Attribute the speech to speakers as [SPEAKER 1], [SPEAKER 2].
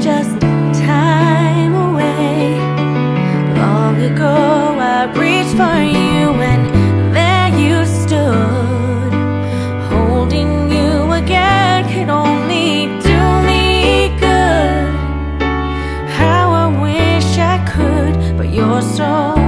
[SPEAKER 1] just time away. Long ago, I reached for you, and there you stood. Holding you again could only do me good. How I wish I could, but you're so.